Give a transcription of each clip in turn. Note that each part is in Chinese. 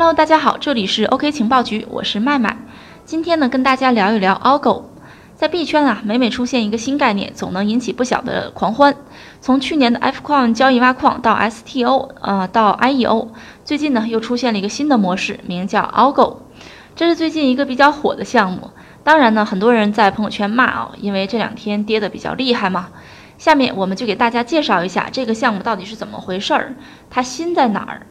Hello，大家好，这里是 OK 情报局，我是麦麦。今天呢，跟大家聊一聊 Algo。在币圈啊，每每出现一个新概念，总能引起不小的狂欢。从去年的 F 矿交易挖矿到 STO，呃，到 IEO，最近呢又出现了一个新的模式，名叫 Algo。这是最近一个比较火的项目。当然呢，很多人在朋友圈骂啊，因为这两天跌的比较厉害嘛。下面我们就给大家介绍一下这个项目到底是怎么回事儿，它新在哪儿。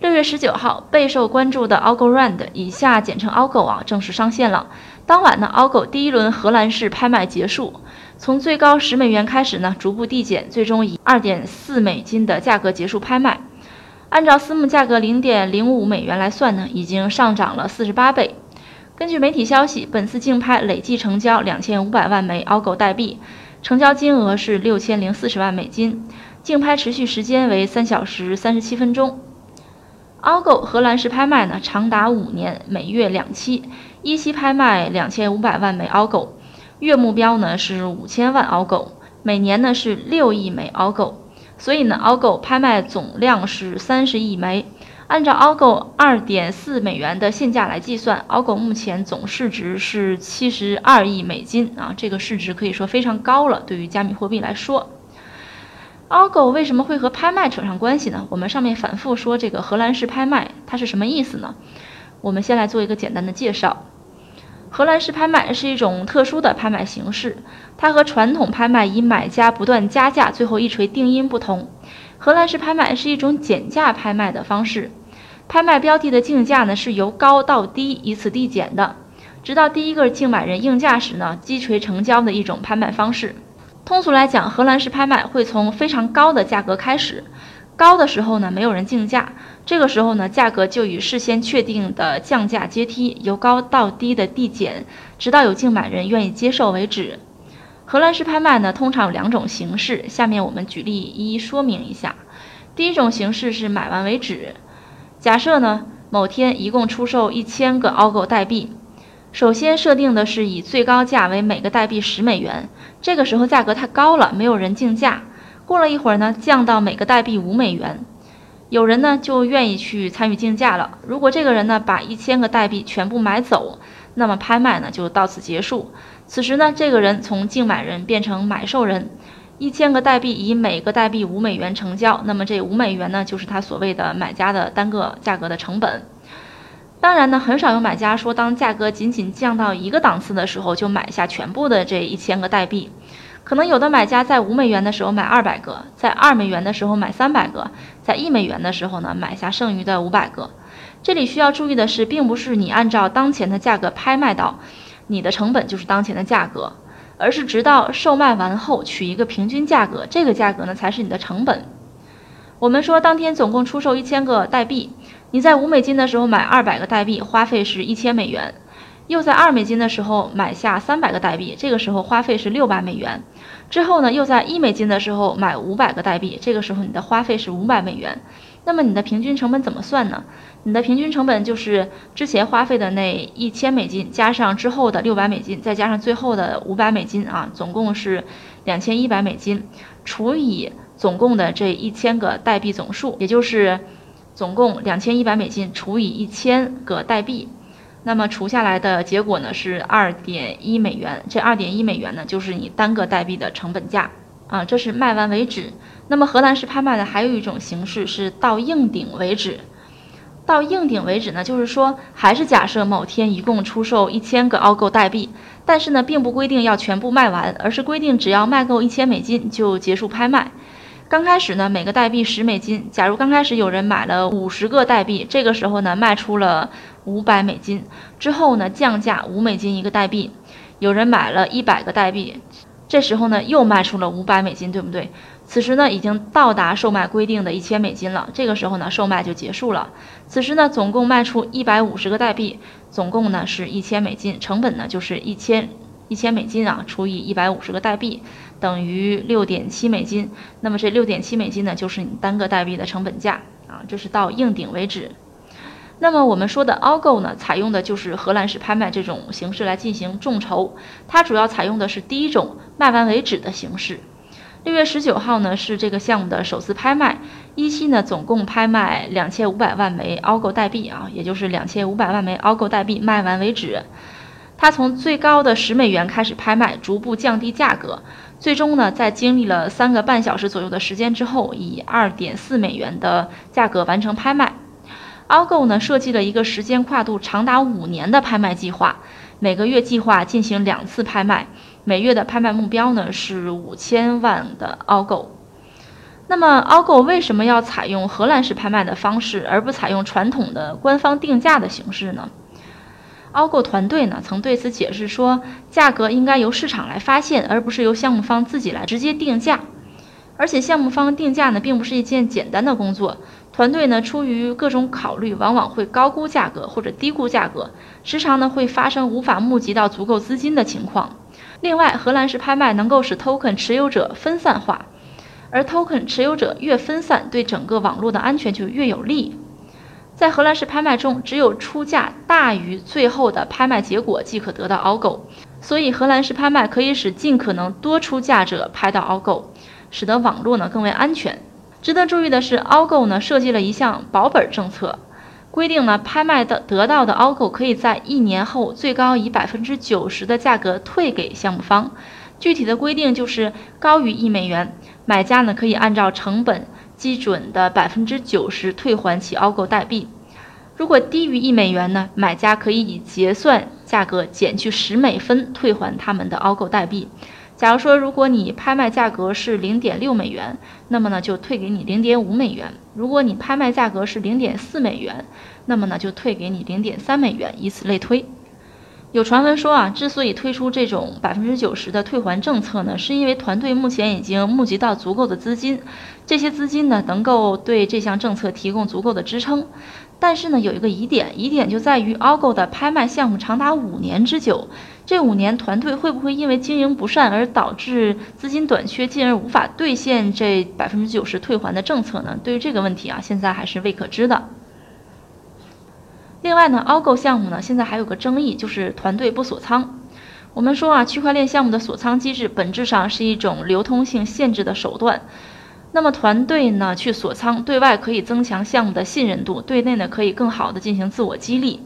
六月十九号，备受关注的 Algorand 以下简称 Algo 啊，正式上线了。当晚呢，Algo 第一轮荷兰式拍卖结束，从最高十美元开始呢，逐步递减，最终以二点四美金的价格结束拍卖。按照私募价格零点零五美元来算呢，已经上涨了四十八倍。根据媒体消息，本次竞拍累计成交两千五百万枚 Algo 代币，成交金额是六千零四十万美金。竞拍持续时间为三小时三十七分钟。Algo 荷兰式拍卖呢，长达五年，每月两期，一期拍卖两千五百万枚 Algo，月目标呢是五千万 Algo，每年呢是六亿枚 Algo，所以呢，Algo 拍卖总量是三十亿枚。按照 Algo 二点四美元的现价来计算，Algo 目前总市值是七十二亿美金啊，这个市值可以说非常高了，对于加密货币来说。Algo 为什么会和拍卖扯上关系呢？我们上面反复说这个荷兰式拍卖，它是什么意思呢？我们先来做一个简单的介绍。荷兰式拍卖是一种特殊的拍卖形式，它和传统拍卖以买家不断加价，最后一锤定音不同。荷兰式拍卖是一种减价拍卖的方式，拍卖标的的竞价呢是由高到低依次递减的，直到第一个竞买人应价时呢击锤成交的一种拍卖方式。通俗来讲，荷兰式拍卖会从非常高的价格开始，高的时候呢，没有人竞价，这个时候呢，价格就以事先确定的降价阶梯由高到低的递减，直到有竞买人愿意接受为止。荷兰式拍卖呢，通常有两种形式，下面我们举例一一说明一下。第一种形式是买完为止，假设呢，某天一共出售一千个 Algo 代币。首先设定的是以最高价为每个代币十美元，这个时候价格太高了，没有人竞价。过了一会儿呢，降到每个代币五美元，有人呢就愿意去参与竞价了。如果这个人呢把一千个代币全部买走，那么拍卖呢就到此结束。此时呢，这个人从竞买人变成买受人，一千个代币以每个代币五美元成交，那么这五美元呢就是他所谓的买家的单个价格的成本。当然呢，很少有买家说，当价格仅仅降到一个档次的时候，就买下全部的这一千个代币。可能有的买家在五美元的时候买二百个，在二美元的时候买三百个，在一美元的时候呢买下剩余的五百个。这里需要注意的是，并不是你按照当前的价格拍卖到，你的成本就是当前的价格，而是直到售卖完后取一个平均价格，这个价格呢才是你的成本。我们说当天总共出售一千个代币。你在五美金的时候买二百个代币，花费是一千美元；又在二美金的时候买下三百个代币，这个时候花费是六百美元。之后呢，又在一美金的时候买五百个代币，这个时候你的花费是五百美元。那么你的平均成本怎么算呢？你的平均成本就是之前花费的那一千美金，加上之后的六百美金，再加上最后的五百美金啊，总共是两千一百美金，除以总共的这一千个代币总数，也就是。总共两千一百美金除以一千个代币，那么除下来的结果呢是二点一美元。这二点一美元呢就是你单个代币的成本价啊，这是卖完为止。那么荷兰式拍卖的还有一种形式是到硬顶为止。到硬顶为止呢，就是说还是假设某天一共出售一千个 Algo 代币，但是呢并不规定要全部卖完，而是规定只要卖够一千美金就结束拍卖。刚开始呢，每个代币十美金。假如刚开始有人买了五十个代币，这个时候呢卖出了五百美金。之后呢降价五美金一个代币，有人买了一百个代币，这时候呢又卖出了五百美金，对不对？此时呢已经到达售卖规定的一千美金了，这个时候呢售卖就结束了。此时呢总共卖出一百五十个代币，总共呢是一千美金，成本呢就是一千。一千美金啊，除以一百五十个代币，等于六点七美金。那么这六点七美金呢，就是你单个代币的成本价啊，这是到硬顶为止。那么我们说的 Algo 呢，采用的就是荷兰式拍卖这种形式来进行众筹，它主要采用的是第一种卖完为止的形式。六月十九号呢是这个项目的首次拍卖，一期呢总共拍卖两千五百万枚 ago 代币啊，也就是两千五百万枚 ago 代币卖完为止。它从最高的十美元开始拍卖，逐步降低价格，最终呢在经历了三个半小时左右的时间之后，以二点四美元的价格完成拍卖。凹购呢设计了一个时间跨度长达五年的拍卖计划，每个月计划进行两次拍卖，每月的拍卖目标呢是五千万的凹购。那么凹购为什么要采用荷兰式拍卖的方式，而不采用传统的官方定价的形式呢？凹购团队呢曾对此解释说，价格应该由市场来发现，而不是由项目方自己来直接定价。而且项目方定价呢，并不是一件简单的工作。团队呢，出于各种考虑，往往会高估价格或者低估价格，时常呢会发生无法募集到足够资金的情况。另外，荷兰式拍卖能够使 token 持有者分散化，而 token 持有者越分散，对整个网络的安全就越有利。在荷兰式拍卖中，只有出价大于最后的拍卖结果即可得到凹购，所以荷兰式拍卖可以使尽可能多出价者拍到凹购，使得网络呢更为安全。值得注意的是，凹购呢设计了一项保本政策，规定呢拍卖的得到的凹购可以在一年后最高以百分之九十的价格退给项目方。具体的规定就是高于一美元，买家呢可以按照成本基准的百分之九十退还其凹购代币；如果低于一美元呢，买家可以以结算价格减去十美分退还他们的凹购代币。假如说，如果你拍卖价格是零点六美元，那么呢就退给你零点五美元；如果你拍卖价格是零点四美元，那么呢就退给你零点三美元，以此类推。有传闻说啊，之所以推出这种百分之九十的退还政策呢，是因为团队目前已经募集到足够的资金，这些资金呢能够对这项政策提供足够的支撑。但是呢，有一个疑点，疑点就在于 Algo 的拍卖项目长达五年之久，这五年团队会不会因为经营不善而导致资金短缺，进而无法兑现这百分之九十退还的政策呢？对于这个问题啊，现在还是未可知的。另外呢，凹购项目呢，现在还有个争议，就是团队不锁仓。我们说啊，区块链项目的锁仓机制本质上是一种流通性限制的手段。那么团队呢去锁仓，对外可以增强项目的信任度，对内呢可以更好的进行自我激励。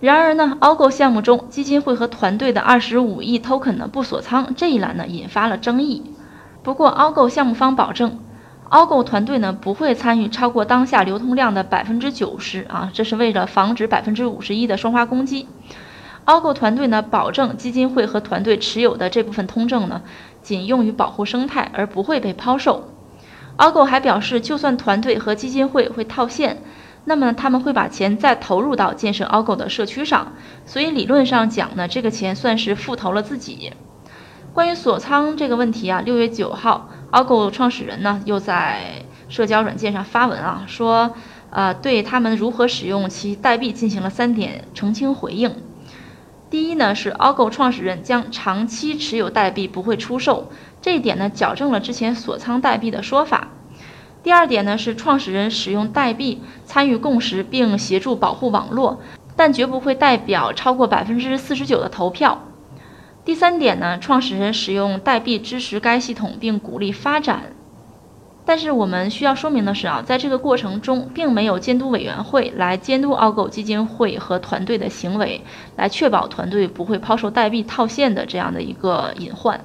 然而呢，凹购项目中基金会和团队的二十五亿 token 呢不锁仓这一栏呢引发了争议。不过凹购项目方保证，凹购团队呢不会参与超过当下流通量的百分之九十啊，这是为了防止百分之五十一的双花攻击。凹购团队呢保证基金会和团队持有的这部分通证呢。仅用于保护生态，而不会被抛售。a g o 还表示，就算团队和基金会会套现，那么他们会把钱再投入到建设 a g o 的社区上。所以理论上讲呢，这个钱算是复投了自己。关于锁仓这个问题啊，六月九号 a g o 创始人呢又在社交软件上发文啊，说呃对他们如何使用其代币进行了三点澄清回应。第一呢，是 a g o 创始人将长期持有代币不会出售，这一点呢矫正了之前锁仓代币的说法。第二点呢，是创始人使用代币参与共识并协助保护网络，但绝不会代表超过百分之四十九的投票。第三点呢，创始人使用代币支持该系统并鼓励发展。但是我们需要说明的是啊，在这个过程中，并没有监督委员会来监督 Algo 基金会和团队的行为，来确保团队不会抛售代币套现的这样的一个隐患。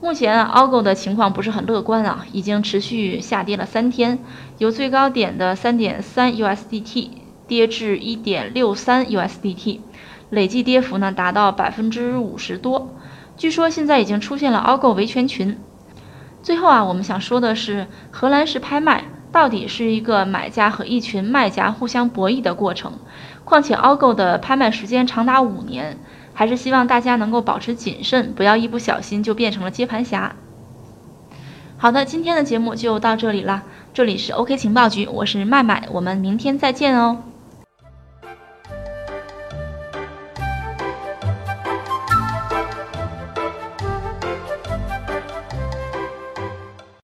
目前啊，凹购的情况不是很乐观啊，已经持续下跌了三天，由最高点的三点三 USDT 跌至一点六三 USDT，累计跌幅呢达到百分之五十多。据说现在已经出现了凹购维权群。最后啊，我们想说的是，荷兰式拍卖到底是一个买家和一群卖家互相博弈的过程。况且凹购的拍卖时间长达五年，还是希望大家能够保持谨慎，不要一不小心就变成了接盘侠。好的，今天的节目就到这里了。这里是 OK 情报局，我是麦麦，我们明天再见哦。